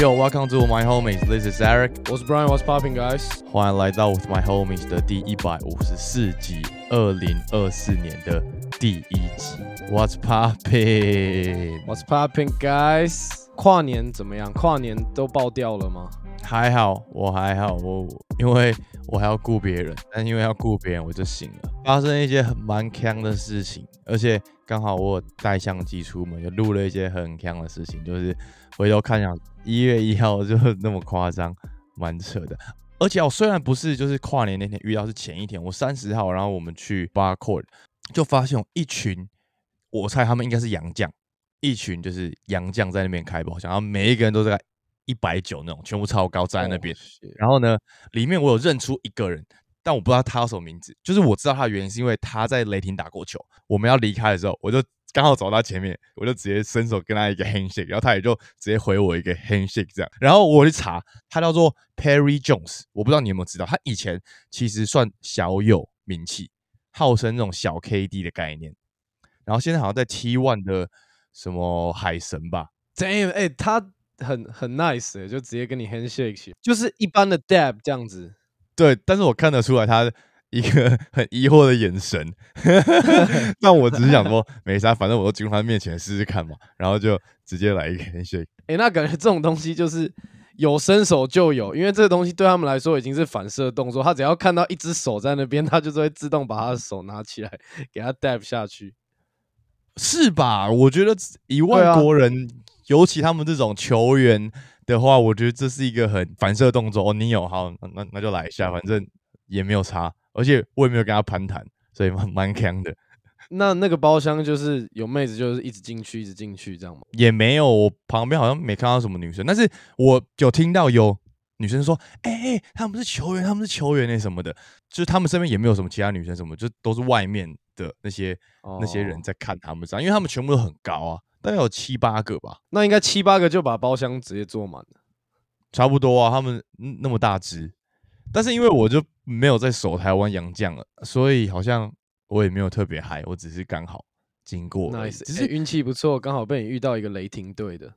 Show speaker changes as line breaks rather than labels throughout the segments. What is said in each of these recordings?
Yo welcome to my homies. This is Eric.
我是 Brian, What's popping, guys？
欢迎来到 With My Homies 的第一百五十四集，二零二四年的第一集。What's
popping？What's popping, guys？跨年怎么样？跨年都爆掉了吗？
还好，我还好，我因为我还要顾别人，但因为要顾别人，我就醒了。发生一些很蛮坑的事情，而且刚好我有带相机出门，就录了一些很坑的事情，就是回头看想一月一号就那么夸张，蛮扯的。而且我虽然不是就是跨年那天遇到，是前一天，我三十号，然后我们去 Bar Court，就发现有一群，我猜他们应该是洋将，一群就是洋将在那边开包厢，然后每一个人都在一百九那种，全部超高站在那边。
Oh,
然后呢，里面我有认出一个人，但我不知道他叫什么名字。就是我知道他的原因是因为他在雷霆打过球。我们要离开的时候，我就刚好走到前面，我就直接伸手跟他一个 handshake，然后他也就直接回我一个 handshake 这样。然后我去查，他叫做 Perry Jones，我不知道你有没有知道，他以前其实算小有名气，号称那种小 KD 的概念。然后现在好像在 T One 的什么海神吧
，Damn，哎、他很很 nice，、欸、就直接跟你 handshake，就是一般的 dab 这样子。
对，但是我看得出来他一个很疑惑的眼神，但我只是想说没啥，反正我都进入他面前试试看嘛，然后就直接来一个 handshake。
哎、那感觉这种东西就是有伸手就有，因为这个东西对他们来说已经是反射动作，他只要看到一只手在那边，他就是会自动把他的手拿起来给他 dab 下去。
是吧？我觉得以外
对啊
国人，尤其他们这种球员的话，我觉得这是一个很反射动作。哦，你有好，那那那就来一下，反正也没有差，而且我也没有跟他攀谈，所以蛮蛮强的。
那那个包厢就是有妹子，就是一直进去，一直进去这样吗？
也没有，我旁边好像没看到什么女生，但是我有听到有女生说，哎、哎、他们是球员，他们是球员那什么的，就是他们身边也没有什么其他女生什么，就都是外面的那些、那些人
哦
在看他们这样，因为他们全部都很高啊，大概有七八个吧，
那应该七八个就把包厢直接坐满了。
差不多啊，他们嗯那么大只，但是因为我就没有在守台湾洋将了，所以好像我也没有特别嗨，我只是刚好经过而已
nice，
只是
欸运气不错，刚好被你遇到一个雷霆队的。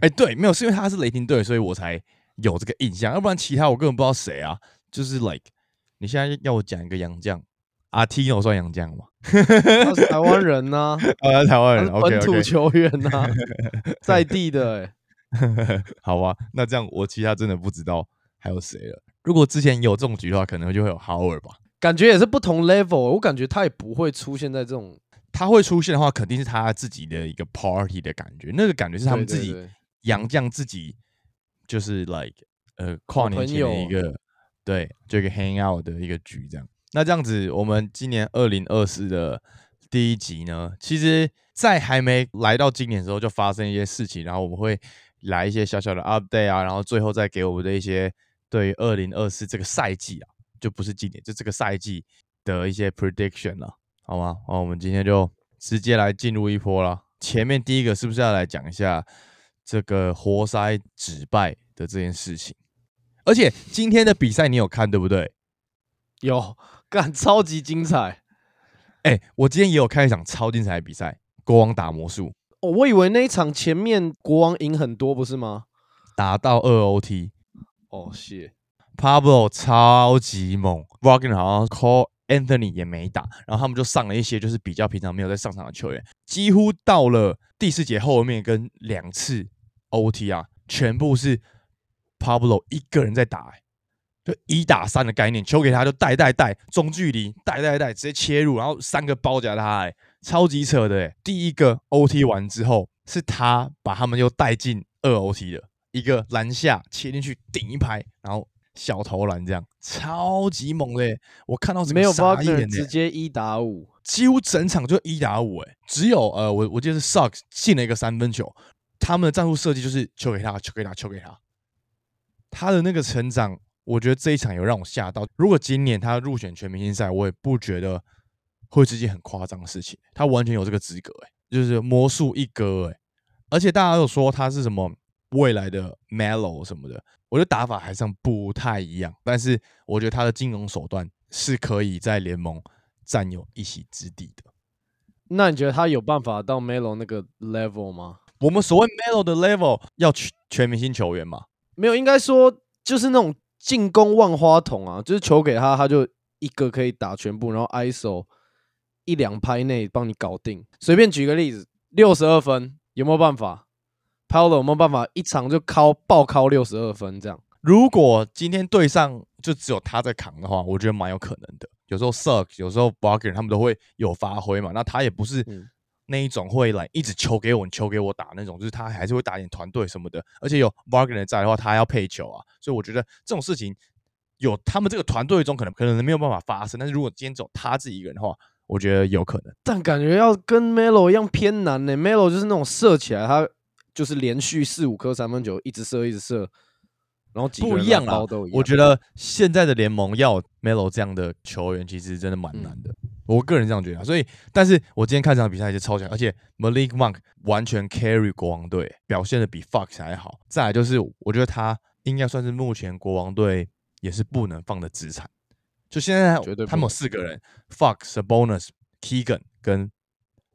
哎、对，没有，是因为他是雷霆队，所以我才有这个印象，要不然其他我根本不知道谁啊。就是 like，你现在要我讲一个洋将，阿 T 有算洋将吗？
他是台湾人呐、
啊，台湾人
本土球员呐、在地的、欸。
好吧，那这样我其他真的不知道还有谁了。如果之前有这种局的话，可能就会有 Howard 吧。
感觉也是不同 level，我感觉他也不会出现在这种
他会出现的话，肯定是他自己的一个 party 的感觉，那个感觉是他们自己
对对对
洋将自己就是 like 呃跨年
朋
前的一个对，就一个 hang out 的一个局这样。那这样子，我们今年二零二四的第一集呢，其实在还没来到今年的时候，就发生一些事情，然后我们会来一些小小的 update 啊，然后最后再给我们的一些对二零二四这个赛季啊，就不是今年，就这个赛季的一些 prediction 了，好吗？好，我们今天就直接来进入一波了。前面第一个是不是要来讲一下这个活塞止败的这件事情？而且今天的比赛你有看对不对？
有干超级精彩
哎、我今天也有看一场超精彩的比赛，国王打魔术，
哦！我以为那一场前面国王赢很多，不是吗？
打到二 OT。
哦，谢
Pablo 超级猛 w a g n e r 好像 Call Anthony 也没打，然后他们就上了一些就是比较平常没有在上场的球员，几乎到了第四节后面跟两次 OT 啊，全部是 Pablo 一个人在打、欸，就一打三的概念，球给他就带带带，中距离带带带，直接切入，然后三个包夹他、欸，超级扯的、欸。第一个 OT 完之后，是他把他们又带进二 OT 的，一个篮下切进去顶一拍，然后小投篮这样，超级猛的、欸。我看到
没有
傻
Wagner
眼、欸，
直接一打五，
几乎整场就一打五，哎，只有呃，我我记得是 Socks 进了一个三分球，他们的战术设计就是球给他，球给他，球给他。他的那个成长，我觉得这一场有让我吓到。如果今年他入选全明星赛，我也不觉得会是件很夸张的事情。他完全有这个资格，哎，就是魔术一哥，哎，而且大家都说他是什么未来的 Melo 什么的，我觉得打法还算不太一样，但是我觉得他的金融手段是可以在联盟占有一席之地的。
那你觉得他有办法到 Melo 那个 level 吗？
我们所谓 Melo 的 level 要全全明星球员吗？
没有，应该说就是那种进攻万花筒啊，就是球给他，他就一个可以打全部，然后 ISO 一两拍内帮你搞定。随便举个例子，六十二分有没有办法？Paulo 有没有办法一场就敲爆敲六十二分这样？
如果今天对上就只有他在扛的话，我觉得蛮有可能的。有时候 Suck，有时候 b a r g e r 他们都会有发挥嘛。那他也不是那一种会来一直球给我，你球给我打那种，就是他还是会打点团队什么的。而且有 b a r g e r 在的话，他还要配球啊。所以我觉得这种事情有他们这个团队中可能可能没有办法发生。但是如果今天只有他自己一个人的话，我觉得有可能。
但感觉要跟 Melo 一样偏难呢。Melo 就是那种射起来，他就是连续四五颗三分球，一直射，一直射。然后
不一样啊，我觉得现在的联盟要 Melo 这样的球员，其实真的蛮难的。我个人这样觉得，所以，但是我今天看这场比赛就超强，而且 Malik Monk 完全 carry 国王队，表现的比 Fox 还好。再来就是，我觉得他应该算是目前国王队也是不能放的资产。就现在，他们有四个人：Fox、Bonus、Keegan 跟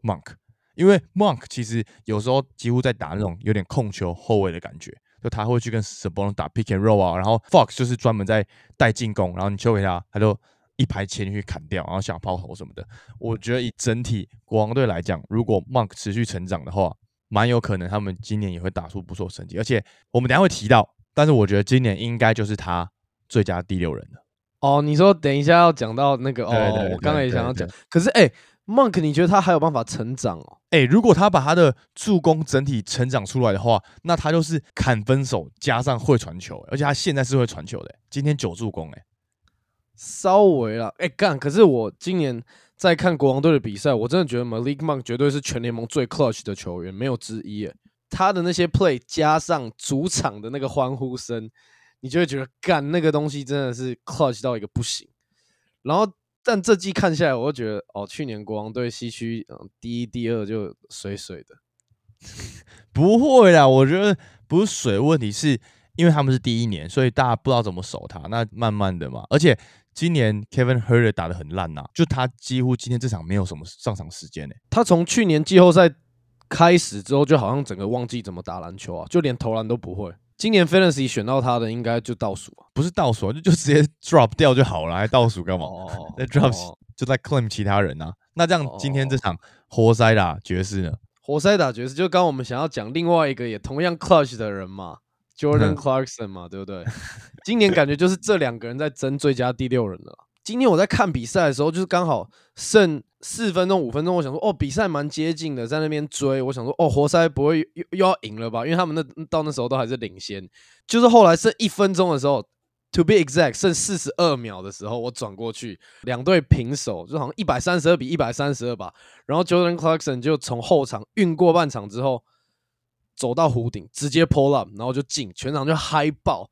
Monk。因为 Monk 其实有时候几乎在打那种有点控球后卫的感觉。就他会去跟 Sabonis 打 pick and roll 啊，然后 Fox 就是专门在带进攻，然后你球给他，他就一排前去砍掉，然后想抛投什么的。我觉得以整体国王队来讲，如果 Monk 持续成长的话，蛮有可能他们今年也会打出不错成绩。而且我们等下会提到，但是我觉得今年应该就是他最佳第六人了。
哦，你说等一下要讲到那个哦，我刚才也想要讲，可是哎。Monk，你觉得他还有办法成长哦？
哎，如果他把他的助攻整体成长出来的话，那他就是砍分手加上会传球，而且他现在是会传球的。今天九助攻，哎，
稍微了，哎干。可是我今年在看国王队的比赛，我真的觉得 Malik Monk 绝对是全联盟最 clutch 的球员，没有之一。哎，他的那些 play 加上主场的那个欢呼声，你就会觉得干那个东西真的是 clutch 到一个不行。然后。但这季看下来，我就觉得哦，去年国王队西区嗯第一、第二就水水的，
不会啦，我觉得不是水问题，是因为他们是第一年，所以大家不知道怎么守他，那慢慢的嘛。而且今年 Kevin Herter 打的很烂呐，就他几乎今天这场没有什么上场时间呢。
他从去年季后赛开始之后，就好像整个忘记怎么打篮球啊，就连投篮都不会。今年 Fantasy 选到他的应该就倒数啊，
不是倒数，就 就直接 drop 掉就好了，还倒数干嘛？在 drop 就在 claim 其他人啊。那这样今天这场活塞打爵士呢？
活塞打爵士，就刚我们想要讲另外一个也同样 clutch 的人嘛，Jordan Clarkson 嘛，对不对？今年感觉就是这两个人在争最佳第六人了。今天我在看比赛的时候，就是刚好剩四分钟、五分钟，我想说，哦，比赛蛮接近的，在那边追。我想说，哦，活塞不会又又要赢了吧？因为他们那到那时候都还是领先。就是后来剩一分钟的时候，to be exact，剩四十二秒的时候，我转过去，两队平手，就好像一百三十二比一百三十二吧。然后 Jordan Clarkson 就从后场运过半场之后，走到弧顶，直接 pull up，然后就进，全场就嗨爆。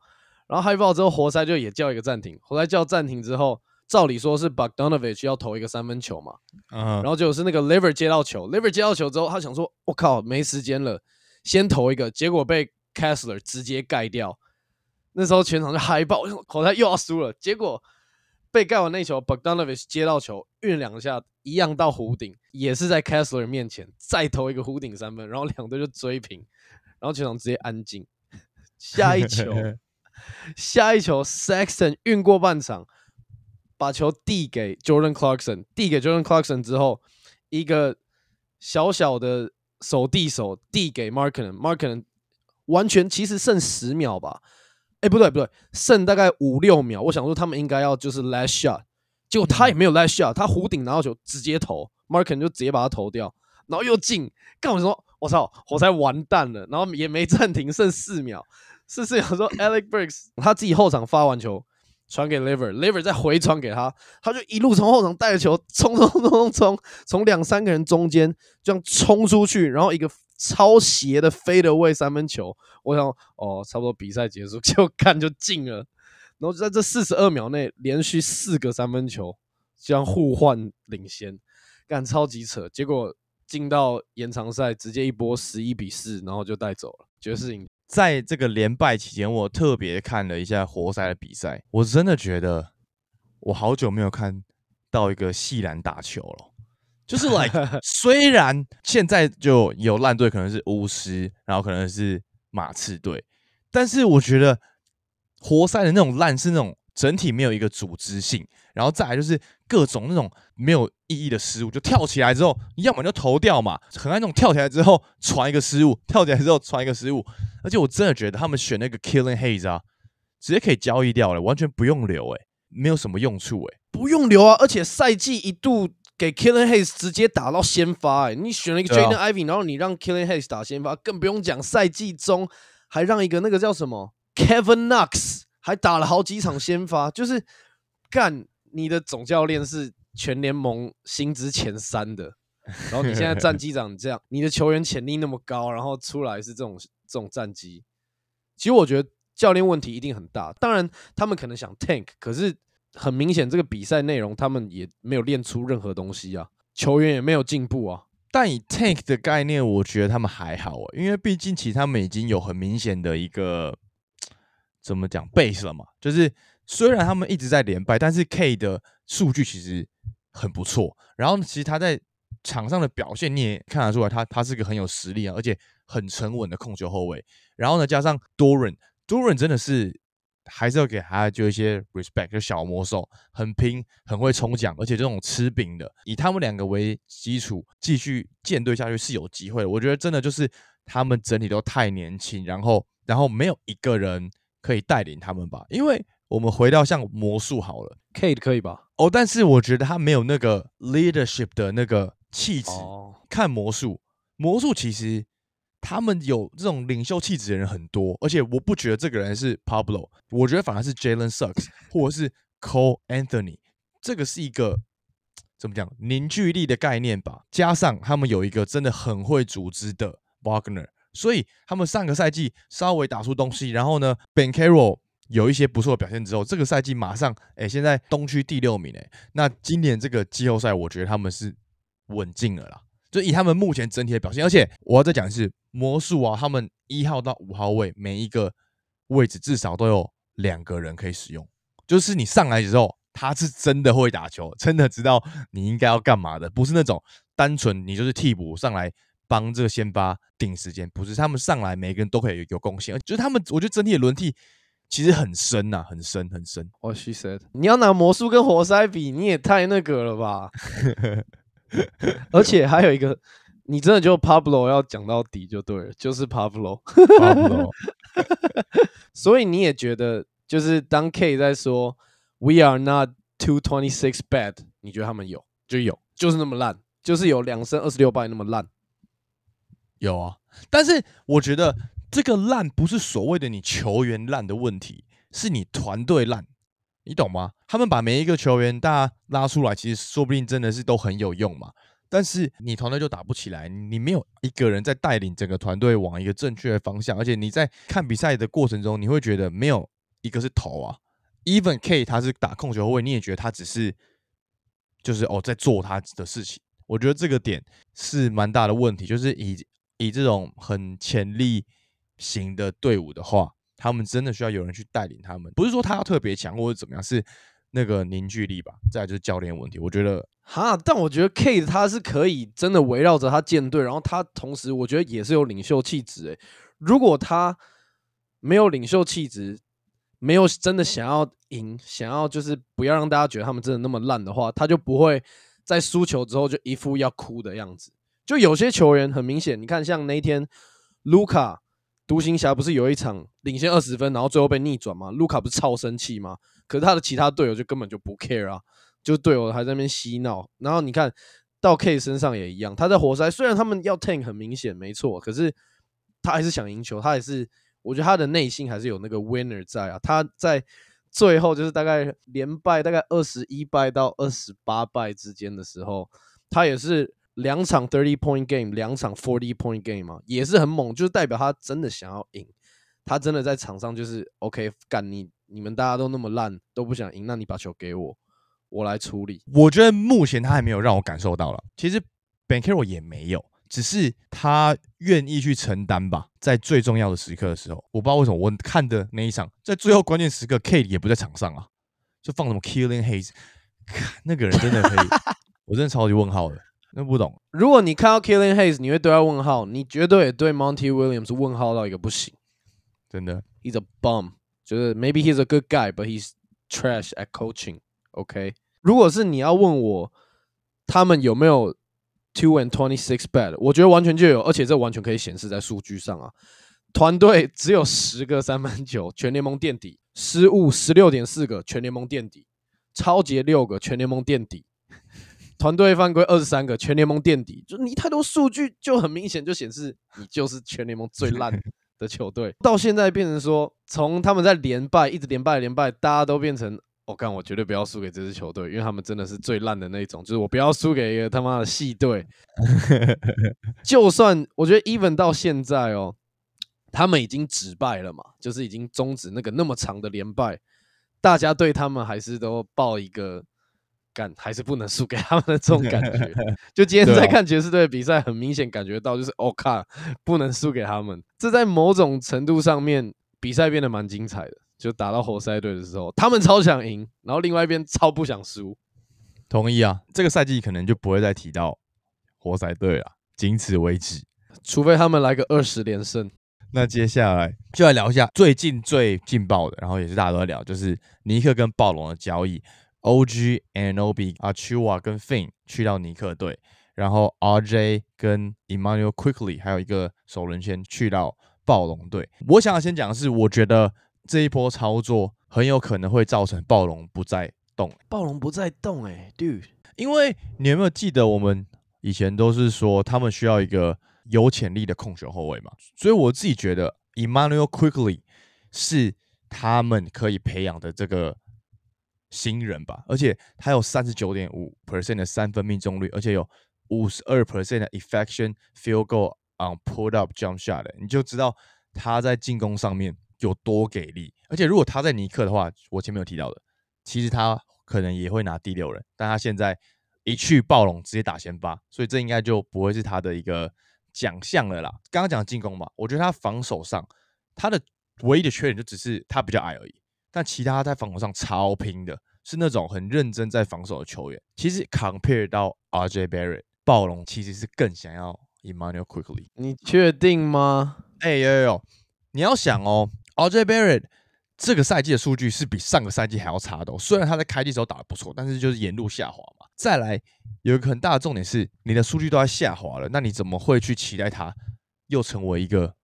然后嗨爆之后，活塞就也叫一个暂停。活塞叫暂停之后。照理说是 Bogdanovich 要投一个三分球嘛，然后就是那个 Liver 接到球，Liver 接到球之后，他想说：“我靠，没时间了，先投一个。”结果被 Kessler 直接盖掉。那时候全场就嗨爆，口袋又要输了。结果被盖完那球，Bogdanovich 接到球运两下，一样到弧顶，也是在 Kessler 面前再投一个弧顶三分，然后两队就追平，然后全场直接安静。下一球，下一球，Saxton 运过半场。把球递给 Jordan Clarkson，递给 Jordan Clarkson 之后，一个小小的手递手递给 Markin，Markin 完全其实剩十秒吧？哎，不对不对，剩大概五六秒。我想说他们应该要就是 last shot，结果他也没有 last shot，他弧顶拿到球直接投，Markin 就直接把他投掉，然后又进。干我说我操，我才完蛋了，然后也没暂停，剩四秒，四四秒说 Alex Burks 他自己后场发完球。传给 Liver，Liver 再回传给他，他就一路从后场带着球冲冲冲冲冲，从两三个人中间这样冲出去，然后一个超斜的飞的位三分球，我想哦，差不多比赛结束 就看就进了，然后就在这四十二秒内连续四个三分球，这样互换领先，干超级扯，结果进到延长赛直接一波十一比四，然后就带走了爵士赢。
在这个连败期间，我特别看了一下活塞的比赛，我真的觉得我好久没有看到一个细篮打球了。就是 like 虽然现在就有烂队，可能是巫师，然后可能是马刺队，但是我觉得活塞的那种烂是那种整体没有一个组织性，然后再来就是各种那种没有意义的失误，就跳起来之后，要么就投掉嘛，很爱那种跳起来之后传一个失误，跳起来之后传一个失误，而且我真的觉得他们选那个 Killing Hayes 啊，直接可以交易掉了，完全不用留，诶，没有什么用处，诶。
不用留啊，而且赛季一度给 Killing Hayes 直接打到先发，哎，你选了一个 Jaden Ivy，然后你让 Killing Hayes 打先发，更不用讲赛季中还让一个那个叫什么 Kevin Knox 还打了好几场先发，就是干你的总教练是全联盟薪资前三的，然后你现在战绩长这样，你的球员潜力那么高，然后出来是这种这种战绩，其实我觉得教练问题一定很大，当然他们可能想 tank，可是。很明显，这个比赛内容他们也没有练出任何东西啊，球员也没有进步啊。
但以 tank 的概念，我觉得他们还好啊，因为毕竟其实他们已经有很明显的一个怎么讲 base 了嘛。就是虽然他们一直在连败，但是 K 的数据其实很不错。然后其实他在场上的表现你也看得出来，他他是个很有实力啊，而且很沉稳的控球后卫。然后呢，加上 Doran，Doran 真的是。还是要给他就一些 respect，就小魔兽很拼，很会冲奖，而且这种吃饼的，以他们两个为基础继续建队下去是有机会的。我觉得真的就是他们整体都太年轻，然后然后没有一个人可以带领他们吧。因为我们回到像魔术好了
，Kate 可以吧？
哦，但是我觉得他没有那个 leadership 的那个气质。看魔术，魔术其实。他们有这种领袖气质的人很多，而且我不觉得这个人是 Pablo，我觉得反而是 Jalen Suggs 或者是 Cole Anthony，这个是一个怎么讲凝聚力的概念吧。加上他们有一个真的很会组织的 Wagner，所以他们上个赛季稍微打出东西，然后呢，Ben Carroll 有一些不错的表现之后，这个赛季马上哎，现在东区第六名哎，那今年这个季后赛，我觉得他们是稳进了啦。就以他们目前整体的表现，而且我要再讲的是魔术啊，他们一号到五号位每一个位置至少都有两个人可以使用，就是你上来之后，他是真的会打球，真的知道你应该要干嘛的，不是那种单纯你就是替补上来帮这个先发顶时间，不是他们上来每个人都可以有贡献，就是他们我觉得整体的轮替其实很深呐，很深很深。
哦，she said，你要拿魔术跟活塞比，你也太那个了吧。而且还有一个，你真的就 Pablo 要讲到底就对了，就是 Pablo。所以你也觉得，就是当 K 在说 We are not two twenty six bad，你觉得他们有就有，就是那么烂，就是有两胜二十六败那么烂。
有啊，但是我觉得这个烂不是所谓的你球员烂的问题，是你团队烂。你懂吗？他们把每一个球员大家拉出来，其实说不定真的是都很有用嘛。但是你团队就打不起来，你没有一个人在带领整个团队往一个正确的方向，而且你在看比赛的过程中，你会觉得没有一个是头啊。Even K 他是打控球后卫，你也觉得他只是就是哦在做他的事情。我觉得这个点是蛮大的问题，就是以以这种很潜力型的队伍的话。他们真的需要有人去带领他们，不是说他要特别强或者怎么样，是那个凝聚力吧。再就是教练问题，我觉得
哈，但我觉得 K 他是可以真的围绕着他建队，然后他同时我觉得也是有领袖气质。诶，如果他没有领袖气质，没有真的想要赢，想要就是不要让大家觉得他们真的那么烂的话，他就不会在输球之后就一副要哭的样子。就有些球员很明显，你看像那天卢卡。独行侠不是有一场领先二十分，然后最后被逆转吗？卢卡不是超生气吗？可是他的其他队友就根本就不 care 啊，就队友还在那边嬉闹。然后你看到 K 身上也一样，他在活塞虽然他们要 tank 很明显没错，可是他还是想赢球，他也是我觉得他的内心还是有那个 winner 在啊。他在最后就是大概连败大概二十一败到二十八败之间的时候，他也是。两场 thirty point game，两场 forty point game 嘛，也是很猛，就是代表他真的想要赢，他真的在场上就是 OK 干你，你们大家都那么烂，都不想赢，那你把球给我，我来处理。
我觉得目前他还没有让我感受到了，其实 Ben Carroll 也没有，只是他愿意去承担吧，在最重要的时刻的时候，我不知道为什么我看的那一场，在最后关键时刻，Kate 也不在场上啊，就放什么 Killing Hayes，那个人真的可以，我真的超级问号的。那不懂。
如果你看到 Killing Hayes，你会对他问号，你绝对也对 Monty Williams 问号到一个不行。
真的
，He's a bum，就是 maybe he's a good guy，but he's trash at coaching。OK，如果是你要问我他们有没有 two and twenty six bad，我觉得完全就有，而且这完全可以显示在数据上啊。团队只有十个三分球，全联盟垫底；失误十六点四个，全联盟垫底；超节六个，全联盟垫底；团队犯规二十三个，全联盟垫底。就你太多数据，就很明显就显示你就是全联盟最烂的球队。到现在变成说，从他们在连败一直连败连败，大家都变成我干、我绝对不要输给这支球队，因为他们真的是最烂的那一种，就是我不要输给一个他妈的系队。就算我觉得 even 到现在哦，他们已经止败了嘛，就是已经终止那个那么长的连败，大家对他们还是都抱一个干，还是不能输给他们的这种感觉。就今天在看爵士队的比赛，很明显感觉到就是哦靠，不能输给他们。这在某种程度上面，比赛变得蛮精彩的。就打到活塞队的时候，他们超想赢，然后另外一边超不想输。
同意啊。这个赛季可能就不会再提到活塞队了，仅此为止。
除非他们来个二十连胜，
那接下来就来聊一下最近最劲爆的，然后也是大家都在聊，就是尼克跟暴龙的交易。OG、Anobi、Achua 跟 Fin 去到尼克队，然后 RJ 跟 Emmanuel Quickly 还有一个首轮签去到暴龙队。我想要先讲的是，我觉得这一波操作很有可能会造成暴龙不再动，
暴龙不再动哎、d u d e
因为你有没有记得我们以前都是说他们需要一个有潜力的控球后卫嘛？所以我自己觉得 Emmanuel Quickly 是他们可以培养的这个新人吧，而且他有三十九点五 percent 的三分命中率，而且有五十二 percent 的 effection field goal on pull up jump shot，你就知道他在进攻上面有多给力。而且如果他在尼克的话，我前面有提到的，其实他可能也会拿第六人，但他现在一去暴龙直接打先发，所以这应该就不会是他的一个奖项了啦。刚刚讲进攻嘛，我觉得他防守上他的唯一的缺点就只是他比较矮而已，但其他在防守上超拼的，是那种很认真在防守的球员。其实 compare 到 RJ Barrett，暴龙其实是更想要 Emmanuel Quickly。
你确定吗？
哎、有有有，你要想哦，RJ Barrett 这个赛季的数据是比上个赛季还要差的、哦。虽然他在开季时候打得不错，但是就是沿路下滑嘛。再来有一个很大的重点是，你的数据都在下滑了，那你怎么会去期待他又成为一个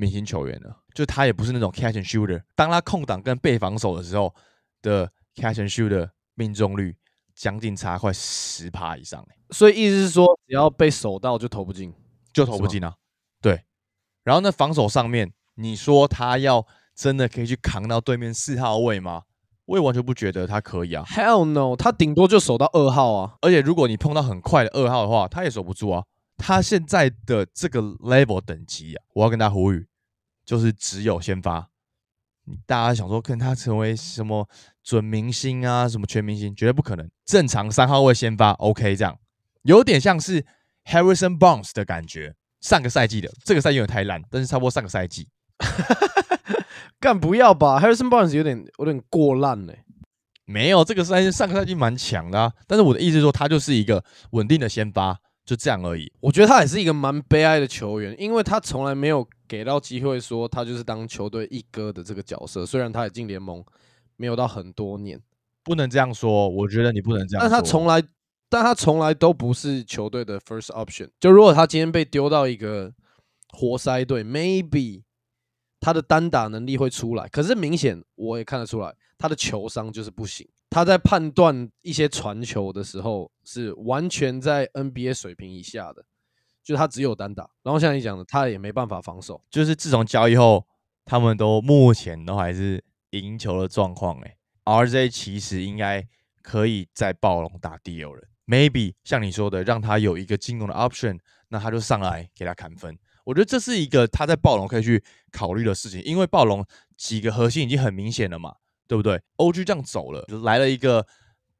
明星球员呢？就他也不是那种 catch and shooter，当他空档跟被防守的时候的 catch and shooter 命中率将近差快十趴以上、欸，
所以意思是说，只要被守到就投不进。
就投不进啊。对，然后呢，防守上面，你说他要真的可以去扛到对面四号位吗？我也完全不觉得他可以啊。
Hell no，他顶多就守到二号啊。
而且如果你碰到很快的二号的话，他也守不住啊。他现在的这个 level 等级啊，我要跟他呼吁，就是只有先发。大家想说跟他成为什么准明星啊，什么全明星，绝对不可能。正常三号位先发，OK，这样有点像是 Harrison Barnes 的感觉。上个赛季的，这个赛季有点太烂，但是差不多上个赛季。
干不要吧，Harrison Barnes 有点有点过烂嘞、
没有，这个赛季上个赛季蛮强的啊。但是我的意思是说，他就是一个稳定的先发，就这样而已。
我觉得他也是一个蛮悲哀的球员，因为他从来没有给到机会说他就是当球队一哥的这个角色。虽然他也进联盟没有到很多年，
不能这样说，我觉得你不能这样说。
但他从来，但他从来都不是球队的 first option。就如果他今天被丢到一个活塞队，maybe 他的单打能力会出来，可是明显我也看得出来，他的球商就是不行。他在判断一些传球的时候，是完全在 NBA 水平以下的，就他只有单打。然后像你讲的，他也没办法防守。
就是自从交易后，他们都目前都还是赢球的状况。哎，RJ 其实应该可以在暴龙打第六人，maybe 像你说的，让他有一个进攻的 option，那他就上来给他砍分。我觉得这是一个他在暴龙可以去考虑的事情，因为暴龙几个核心已经很明显了嘛，对不对？OG 这样走了，来了一个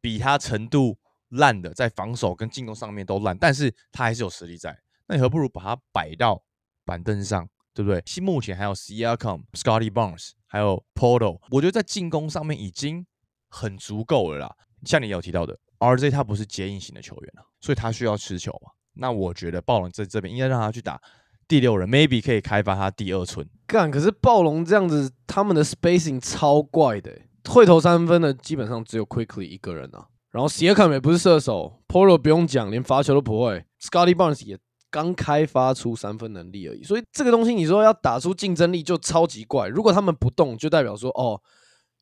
比他程度烂的，在防守跟进攻上面都烂，但是他还是有实力在。那你何不如把他摆到板凳上，对不对？现目前还有 Siakam、Scotty Barnes，还有 Portal，我觉得在进攻上面已经很足够了啦。像你有提到的 RJ 他不是接应型的球员啊，所以他需要持球嘛。那我觉得暴龙在这边应该让他去打第六人，maybe 可以开发他第二春。
干，可是暴龙这样子，他们的 spacing 超怪的，会投三分的基本上只有 Quickly 一个人啊。然后 Siakam 也不是射手，Polo 不用讲，连罚球都不会。Scotty Barnes 也刚开发出三分能力而已，所以这个东西你说要打出竞争力就超级怪。如果他们不动，就代表说哦，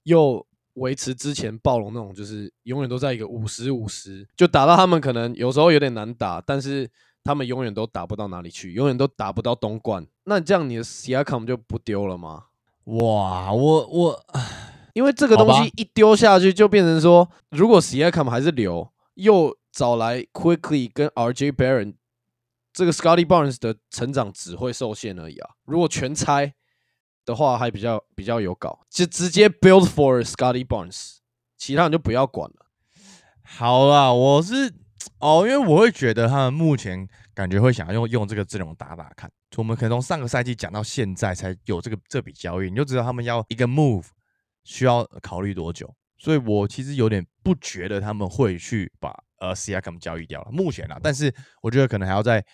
又维持之前暴龙那种，就是永远都在一个五十五十，就打到他们可能有时候有点难打，但是他们永远都打不到哪里去，永远都打不到东冠。那这样你的 Siakam 就不丢了吗？
哇，我我
因为这个东西一丢下去，就变成说，如果 Siakam 还是留，又找来 Quickly 跟 RJ Barron，这个 Scotty Barnes 的成长只会受限而已啊。如果全拆的话，还比较比较有搞，就直接 build for Scotty Barnes，其他人就不要管了。
好啦，我是哦，因为我会觉得他们目前感觉会想要用用这个阵容打打看。我们可能从上个赛季讲到现在才有这个这笔交易，你就知道他们要一个 move。需要考虑多久？所以我其实有点不觉得他们会去把呃 C I M 交易掉了。目前啊，但是我觉得可能还要再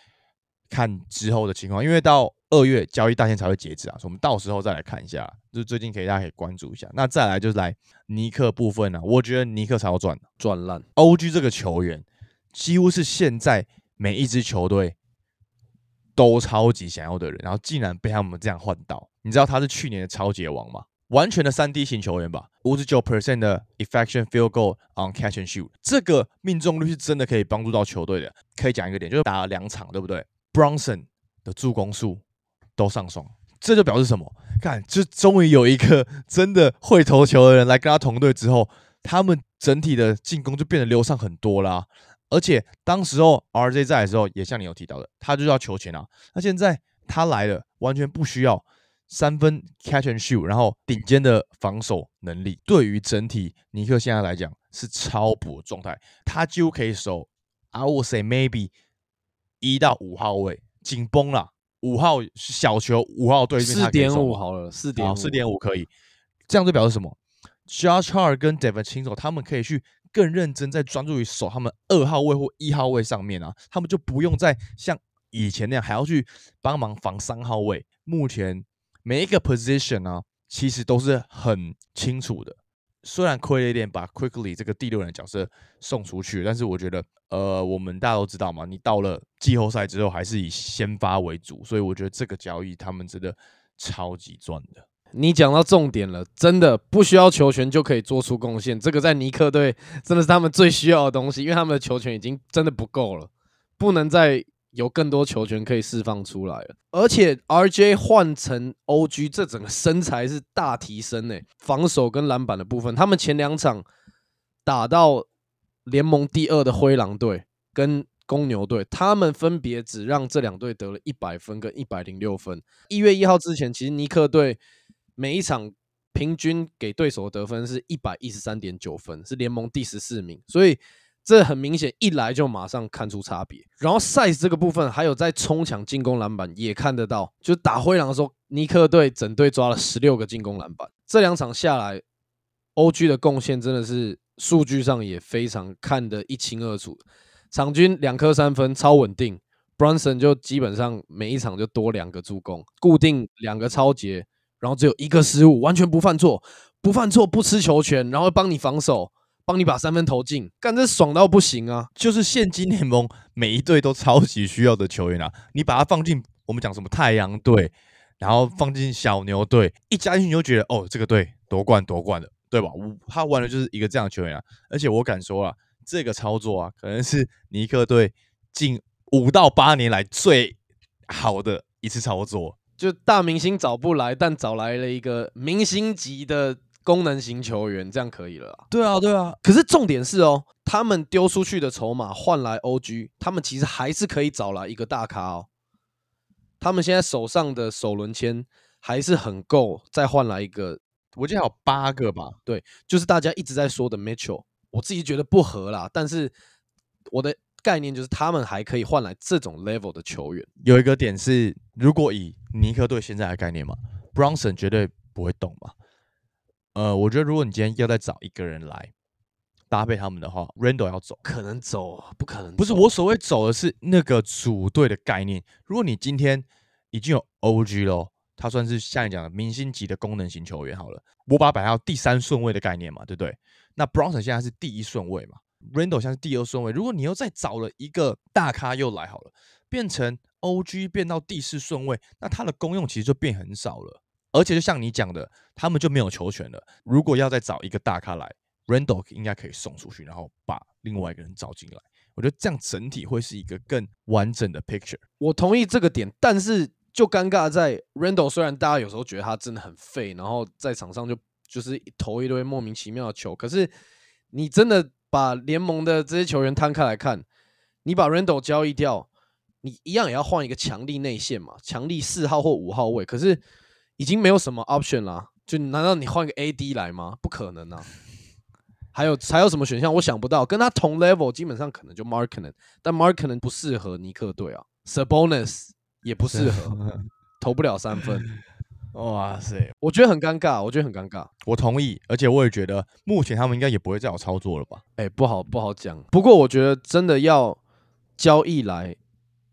看之后的情况，因为到二月交易大限才会截止啊，所以我们到时候再来看一下。就是最近可以大家可以关注一下。那再来就是来尼克部分呢，我觉得尼克才要赚
赚烂。
O G 这个球员几乎是现在每一支球队都超级想要的人，然后竟然被他们这样换到。你知道他是去年的超级王吗？完全的三 D 型球员吧，五十九 percent 的 effection field goal on catch and shoot，这个命中率是真的可以帮助到球队的。可以讲一个点，就是打了两场，对不对？Bronson 的助攻数都上双，这就表示什么？看，就终于有一个真的会投球的人来跟他同队之后，他们整体的进攻就变得流畅很多啦。而且当时候 RJ 在的时候，也像你有提到的，他就要球权啊。那现在他来了，完全不需要。三分 catch and shoot，然后顶尖的防守能力，对于整体尼克现在来讲是超补的状态。他几乎可以守，I would say maybe 一到五号位紧绷了。五号小球，五号对面
四点五好了，四点
四点五可以。这样就表示什么？Josh Hart 跟 Devin 清手，他们可以去更认真，在专注于守他们二号位或一号位上面啊。他们就不用再像以前那样还要去帮忙防三号位。目前。每一个 position 啊，其实都是很清楚的。虽然亏了一点，把 Quickly 这个第六人角色送出去，但是我觉得，呃，我们大家都知道嘛，你到了季后赛之后，还是以先发为主，所以我觉得这个交易他们真的超级赚的。
你讲到重点了，真的不需要球权就可以做出贡献，这个在尼克队真的是他们最需要的东西，因为他们的球权已经真的不够了，不能再。有更多球权可以释放出来了，而且 RJ 换成 OG，这整个身材是大提升诶，防守跟篮板的部分，他们前两场打到联盟第二的灰狼队跟公牛队，他们分别只让这两队得了一百分跟一百零六分。一月一号之前，其实尼克队每一场平均给对手得分是一百一十三点九分，是联盟第十四名，所以。这很明显，一来就马上看出差别。然后 size 这个部分，还有在冲抢进攻篮板也看得到。就打灰狼的时候，尼克队整队抓了十六个进攻篮板。这两场下来，OG 的贡献真的是数据上也非常看得一清二楚。场均两颗三分，超稳定。Brunson 就基本上每一场就多两个助攻，固定两个超节，然后只有一个失误，完全不犯错，不犯错不吃球权，然后帮你防守。帮你把三分投进，干这爽到不行啊！
就是现今联盟每一队都超级需要的球员啊！你把他放进我们讲什么太阳队，然后放进小牛队，一加进去你就觉得哦，这个队夺冠夺冠的，对吧？他玩的就是一个这样的球员啊！而且我敢说啊，这个操作啊，可能是尼克队近五到八年来最好的一次操作。
就大明星找不来，但找来了一个明星级的。功能型球员这样可以了，
对啊，对啊。
可是重点是哦，他们丢出去的筹码换来 OG，他们其实还是可以找来一个大咖哦。他们现在手上的首轮签还是很够，再换来一个，
我记得有八个吧？
对，就是大家一直在说的 Mitchell，我自己觉得不合啦。但是我的概念就是，他们还可以换来这种 level 的球员。
有一个点是，如果以尼克队现在的概念嘛，Bronson 绝对不会动嘛。呃，我觉得如果你今天要再找一个人来搭配他们的话，Randall 要走。
可能走，不可能。
不是我所谓走的是那个组队的概念。如果你今天已经有 OG 了，他算是像你讲的明星级的功能型球员好了，我把他摆到第三顺位的概念嘛，对不对？那 Bronson 现在是第一顺位嘛，Randall 像是第二顺位。如果你又再找了一个大咖又来好了，变成 OG 变到第四顺位，那他的功用其实就变很少了。而且就像你讲的，他们就没有球权了。如果要再找一个大咖来，Randall 应该可以送出去，然后把另外一个人找进来。我觉得这样整体会是一个更完整的 picture。
我同意这个点，但是就尴尬在 Randall，虽然大家有时候觉得他真的很废，然后在场上就就是投一堆莫名其妙的球，可是你真的把联盟的这些球员摊开来看，你把 Randall 交易掉，你一样也要换一个强力内线嘛，强力四号或五号位，可是。已经没有什么 option 啦，就难道你换个 AD 来吗？不可能啊！还有还有什么选项？我想不到。跟他同 level，基本上可能就 Mark 可能，但 Mark 可能不适合尼克队啊。Sabonis 也不适合，投不了三分。
哇塞，
我觉得很尴尬，我觉得很尴尬。
我同意，而且我也觉得目前他们应该也不会再有操作了吧？
哎，不好不好讲。不过我觉得真的要交易来。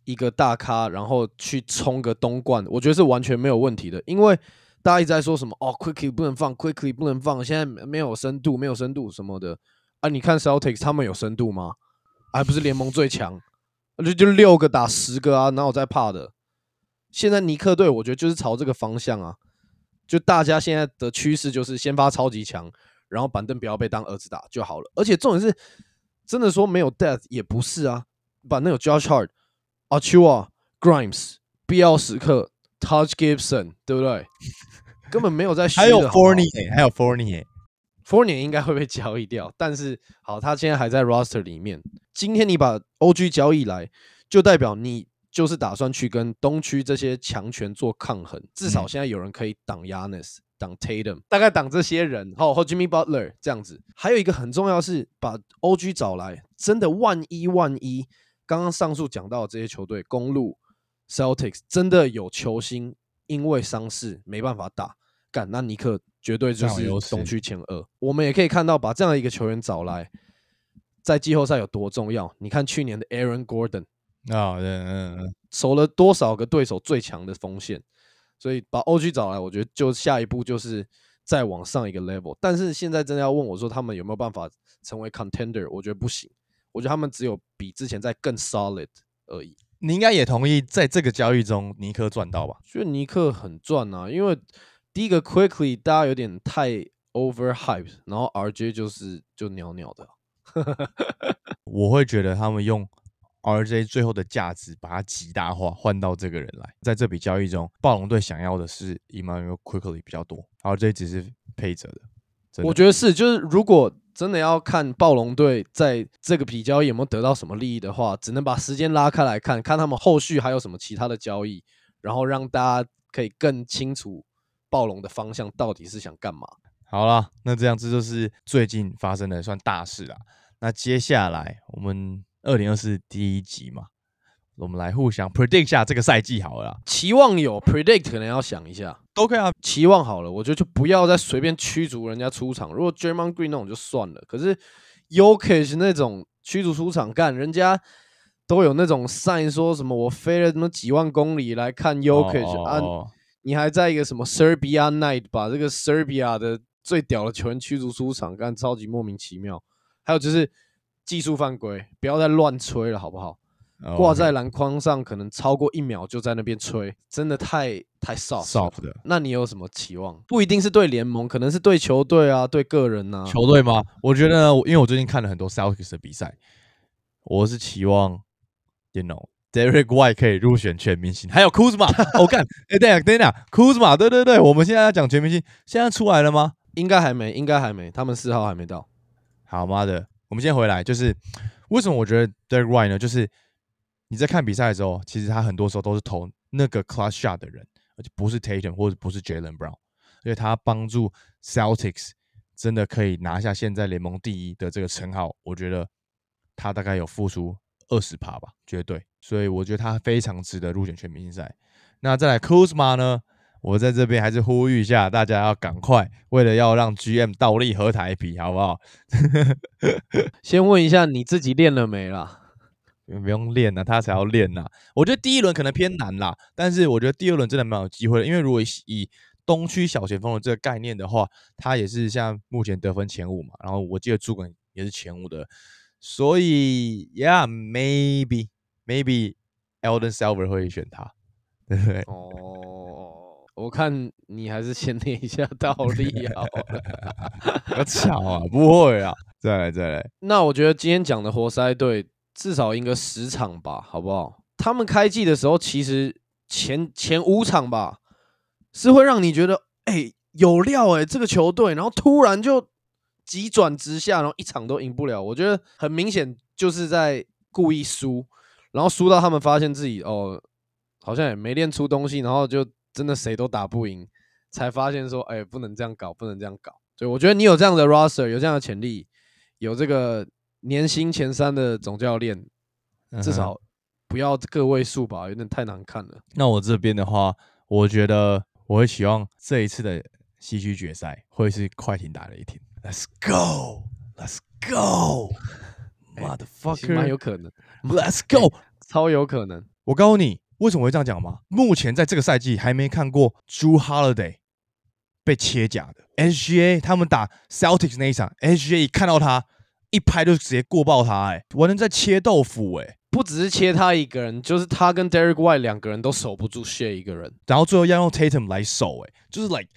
一个大咖，然后去冲个东冠，我觉得是完全没有问题的。因为大家一直在说什么哦，quickly 不能放，quickly 不能放，现在没有深度，没有深度什么的啊？你看 Celtics 他们有深度吗？还不是联盟最强，就就六个打十个啊，哪有在怕的？现在尼克队我觉得就是朝这个方向啊，就大家现在的趋势就是先发超级强，然后板凳不要被当儿子打就好了。而且重点是，真的说没有 death 也不是啊，板凳有 Josh Hart。a c h u a Grimes 必要时刻 Touch Gibson 对不对？根本没有在。
还有 Fournier，还有 Fournier，Fournier
应该会被交易掉。但是好，他现在还在 Roster 里面。今天你把 OG 交易来，就代表你就是打算去跟东区这些强权做抗衡。至少现在有人可以挡 Yanis，挡 Tatum，大概挡这些人。好，和 Jimmy Butler 这样子。还有一个很重要是，把 OG 找来，真的万一万一。刚刚上述讲到这些球队，公路、Celtics 真的有球星因为伤势没办法打，干那尼克绝对就是东区前二。我们也可以看到，把这样的一个球员找来，在季后赛有多重要。你看去年的 Aaron Gordon
啊，嗯嗯嗯，
守了多少个对手最强的锋线，所以把 OG 找来，我觉得就下一步就是再往上一个 level。但是现在真的要问我说，他们有没有办法成为 contender？我觉得不行。我觉得他们只有比之前在更 solid 而已。
你应该也同意，在这个交易中，尼克赚到吧？
觉得尼克很赚啊，因为第一个 quickly 大家有点太 over hype，然后 RJ 就是就鸟鸟的。
我会觉得他们用 RJ 最后的价值把它极大化，换到这个人来。在这笔交易中，暴龙队想要的是 Emmanuel quickly 比较多，RJ 只是配着的。
我觉得是，就是如果。真的要看暴龙队在这个笔交易有没有得到什么利益的话，只能把时间拉开来看，看他们后续还有什么其他的交易，然后让大家可以更清楚暴龙的方向到底是想干嘛。
好了，那这样这就是最近发生的算大事了。那接下来我们二零二四第一集嘛。我们来互相 predict 下这个赛季好了，
期望有 predict 可能要想一下，
都可以啊。
期望好了，我觉得就不要再随便驱逐人家出场。如果 j e r m a n Green 那种就算了，可是 Yokish 那种驱逐出场，干人家都有那种 sign 说什么我飞了什么几万公里来看 Yokish 啊，你还在一个什么 Serbia Night 把这个 Serbia 的最屌的球员驱逐出场，干超级莫名其妙。还有就是技术犯规，不要再乱吹了，好不好？挂在篮筐上，可能超过一秒就在那边吹，真的太太 soft soft
的。
那你有什么期望？不一定是对联盟，可能是对球队啊，对个人呐。
球队吗？我觉得，因为我最近看了很多 Celtics 的比赛，我是期望，you know，Derek White 可以入选全明星，还有 Kuzma。我干，哎，等下等下，Kuzma，对对对，我们现在要讲全明星，现在出来了吗？
应该还没，应该还没，他们四号还没到。
好妈的，我们先回来，就是为什么我觉得 Derek White 呢？就是你在看比赛的时候，其实他很多时候都是投那个 clutch shot 的人，而且不是 Tatum 或者不是 Jalen Brown，因为他帮助 Celtics 真的可以拿下现在联盟第一的这个称号。我觉得他大概有付出二十趴吧，绝对。所以我觉得他非常值得入选全明星赛。那再来 Kuzma 呢？我在这边还是呼吁一下，大家要赶快，为了要让 GM 倒立合台比，好不好？
先问一下你自己练了没啦？
不用练了，他才要练呐。我觉得第一轮可能偏难啦，但是我觉得第二轮真的蛮有机会的，因为如果以东区小前锋的这个概念的话，他也是像目前得分前五嘛，然后我记得助攻也是前五的，所以，Yeah，maybe maybe Elden Silver 会选他，对不对？
哦，我看你还是先 练一下倒立 好了。
要巧啊，不会啊，再来再来。
那我觉得今天讲的活塞队至少赢个十场吧，好不好？他们开季的时候其实前前五场吧。是会让你觉得，哎，有料哎，这个球队，然后突然就急转直下，然后一场都赢不了。我觉得很明显就是在故意输，然后输到他们发现自己哦，好像也没练出东西，然后就真的谁都打不赢，才发现说，哎，不能这样搞，不能这样搞。所以我觉得你有这样的 roster，有这样的潜力，有这个年薪前三的总教练，至少不要个位数吧，有点太难看了。
那我这边的话，我觉得。我会希望这一次的西区决赛会是快艇打雷霆。Let's go, Let's go, motherfucker！
蛮有可能。
Let's go，
超有可能。
我告诉你为什么会这样讲吗？目前在这个赛季还没看过 Drew Holiday 被切假的。SGA 他们打 Celtics 那一场，SGA 一看到他一拍就直接过爆他，哎，完全在切豆腐，哎。
不只是切他一个人，就是他跟 Derek White 两个人都守不住 Shea 一个人，
然后最后要用 Tatum 来守，哎，就是 like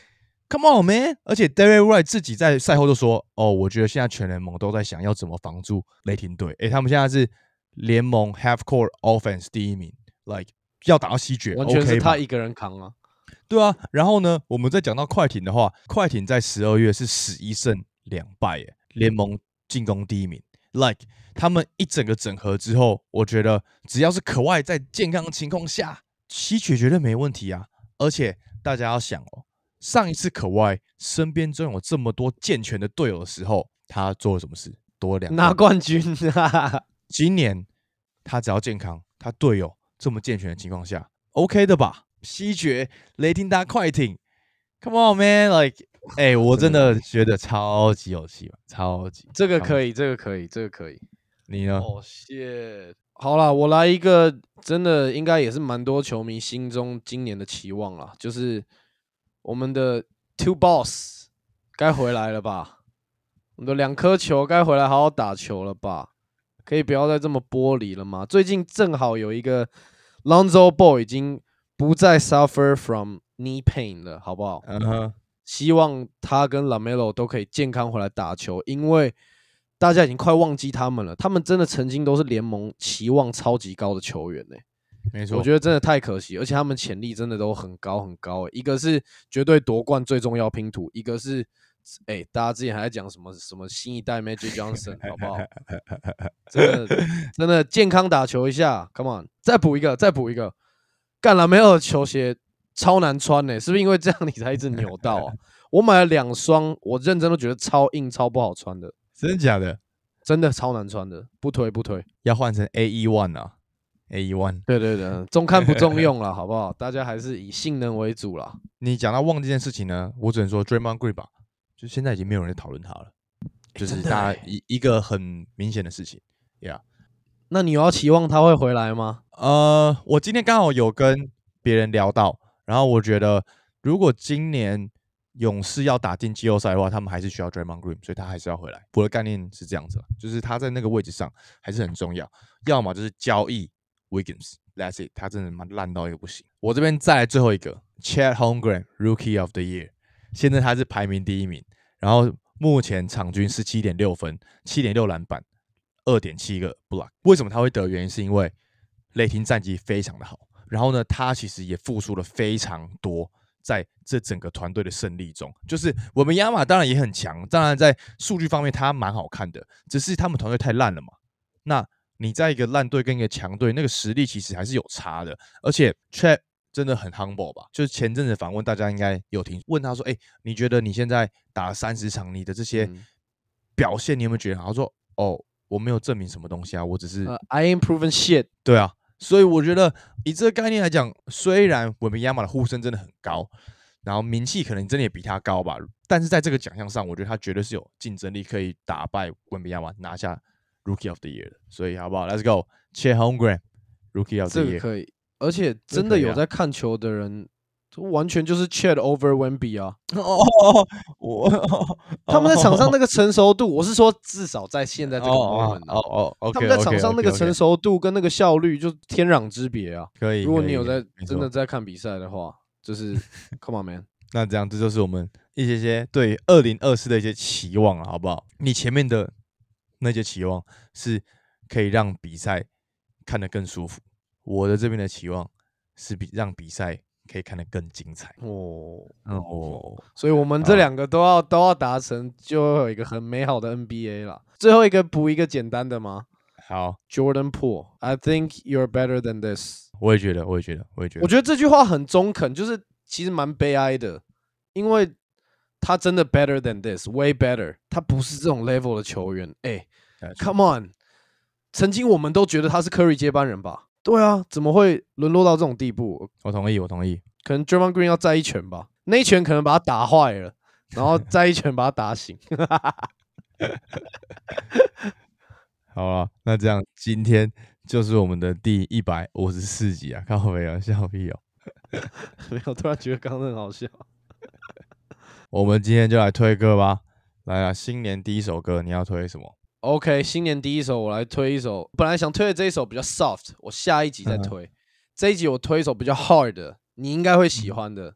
come on man！而且 Derek White 自己在赛后就说：“哦，我觉得现在全联盟都在想要怎么防住雷霆队，哎，他们现在是联盟 Half Court Offense 第一名，like 要打到西决，
完全是他一个人扛啊。
对啊，然后呢，我们再讲到快艇的话，快艇在十二月是十一胜两败，哎，联盟进攻第一名，like。他们一整个整合之后，我觉得只要是可外在健康的情况下，西决绝对没问题啊！而且大家要想哦，上一次可外身边真有这么多健全的队友的时候，他做了什么事？夺两
拿冠军啊！
今年他只要健康，他队友这么健全的情况下，OK 的吧？西决雷霆打快艇，Come on man，like，哎，我真的觉得超级有气氛，超级
这个可以，这个可以，这个可以。
你呢？
哦，谢。好啦，我来一个，真的应该也是蛮多球迷心中今年的期望啦，就是我们的 Two Boss 该回来了吧？我们的两颗球该回来好好打球了吧？可以不要再这么玻璃了吗？最近正好有一个 Lonzo Ball 已经不再 suffer from knee pain 了，好不好？嗯哼。希望他跟 Lamelo 都可以健康回来打球，因为。大家已经快忘记他们了，他们真的曾经都是联盟期望超级高的球员呢。
没错，
我觉得真的太可惜，而且他们潜力真的都很高很高。一个是绝对夺冠最重要拼图，一个是哎，大家之前还在讲什么什么新一代 Magic Johnson，好不好？真的真的健康打球一下，Come on，再补一个，再补一个。干了没有？球鞋超难穿呢，是不是因为这样你才一直扭到啊？我买了两双，我认真都觉得超硬超不好穿的。
真的假的？
真的超难穿的，不推不推，
要换成 A E One 啊，A E One。
对对对，中看不中用了，好不好？大家还是以性能为主啦。
你讲到忘这件事情呢，我只能说 Draymond Green 吧，就现在已经没有人在讨论他了，就是大家一一个很明显的事情，Yeah。
那你要期望他会回来吗？
呃，我今天刚好有跟别人聊到，然后我觉得如果今年。勇士要打进季后赛的话，他们还是需要 Draymond Green，所以他还是要回来。我的概念是这样子，就是他在那个位置上还是很重要。要么就是交易 Wiggins，That's it，他真的蛮烂到一个不行。我这边再来最后一个，Chad Holmgren Rookie of the Year，现在他是排名第一名，然后目前场均是七点六分，七点六篮板，二点七个 block。为什么他会得？原因是因为雷霆战绩非常的好，然后呢，他其实也付出了非常多。在这整个团队的胜利中，就是我们亚马当然也很强，当然在数据方面他蛮好看的，只是他们团队太烂了嘛。那你在一个烂队跟一个强队，那个实力其实还是有差的。而且 Trap 真的很 humble 吧？就是前阵子访问大家应该有听，问他说：“哎，你觉得你现在打了三十场，你的这些表现，你有没有觉得？”他说：“哦，我没有证明什么东西啊，我只是
I ain't proven shit。”
对啊，所以我觉得以这个概念来讲，虽然文比亚马的呼声真的很高，然后名气可能真的也比他高吧，但是在这个奖项上，我觉得他绝对是有竞争力，可以打败文比亚马拿下 Rookie of the Year 的。所以好不好？Let's go，切 h o m e g r a n Rookie of the Year。
可以，而且真的有在看球的人，完全就是 Chat over Wemby 啊。
哦，我
他们在场上那个成熟度，我是说至少在现在这个
哦
moment 啊
哦哦，
他们在场上那个成熟度跟那个效率，就是天壤之别啊！
可以。
如果你有在真的在看比赛的话，就是 Come on man，
那这样，这就是我们一些些对二零二四的一些期望了，好不好？你前面的那些期望是可以让比赛看得更舒服，我的这边的期望是比让比赛可以看得更精彩。
哦，
哦，
所以我们这两个都要都要达成，就会有一个很美好的 NBA 啦。最后一个补一个简单的吗
好
，？Jordan Poole，I think you're better than this。
我也觉得，我也觉得，我也觉得，
我觉得这句话很中肯，就是其实蛮悲哀的，因为他真的 better than this，way better。他不是这种 level 的球员。哎
得
，Come on，曾经我们都觉得他是 Curry 接班人吧？对啊，怎么会沦落到这种地步？
我同意，我同意。
可能 Draymond Green 要再一拳吧，那一拳可能把他打坏了，然后再一拳把他打醒。
好了，那这样今天就是我们的第一百五十四集啊，看到没有笑屁哦。
没有，突然觉得刚刚很好笑。
我们今天就来推歌吧。来啊，新年第一首歌你要推什么？
OK，新年第一首我来推一首，本来想推的这一首比较 soft，我下一集再推。这一集我推一首比较 hard 的，你应该会喜欢的、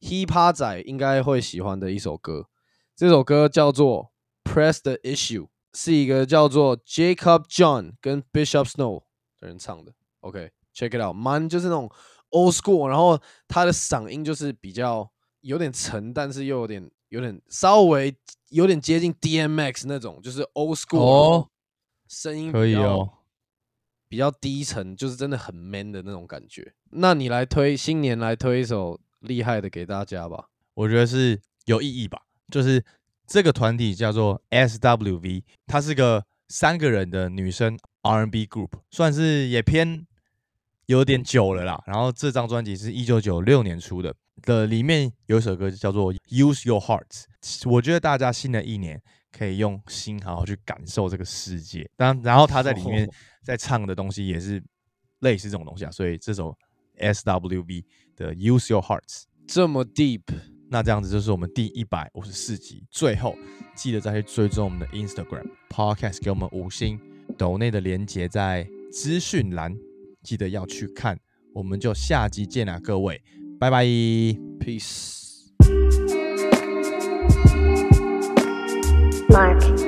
hip hop 仔应该会喜欢的一首歌。这首歌叫做《Press the Issue》，是一个叫做 Jacob John 跟 Bishop Snow 的人唱的。OK，check、it out，man 就是那种 old school，然后他的嗓音就是比较有点沉，但是又有点有点稍微有点接近 DMX 那种，就是 old school，
哦，
声音
可以哦。
比较低沉，就是真的很 man 的那种感觉。那你来推新年来推一首厉害的给大家吧。
我觉得是有意义吧。就是这个团体叫做 SWV，它是个三个人的女生 R&B group，算是也偏有点久了啦。然后这张专辑是一九九六年出的，的里面有一首歌叫做 Use Your Heart。我觉得大家新的一年可以用心好好去感受这个世界。当然后他在里面 在唱的东西也是类似这种东西啊，所以这首 S.W.B 的 Use Your Hearts。
这么 deep，
那这样子就是我们第一百五十四集，最后记得再去追踪我们的 Instagram Podcast，给我们五星，抖内的连接在资讯栏，记得要去看。我们就下集见啦，各位，拜拜。
peace。
Mark.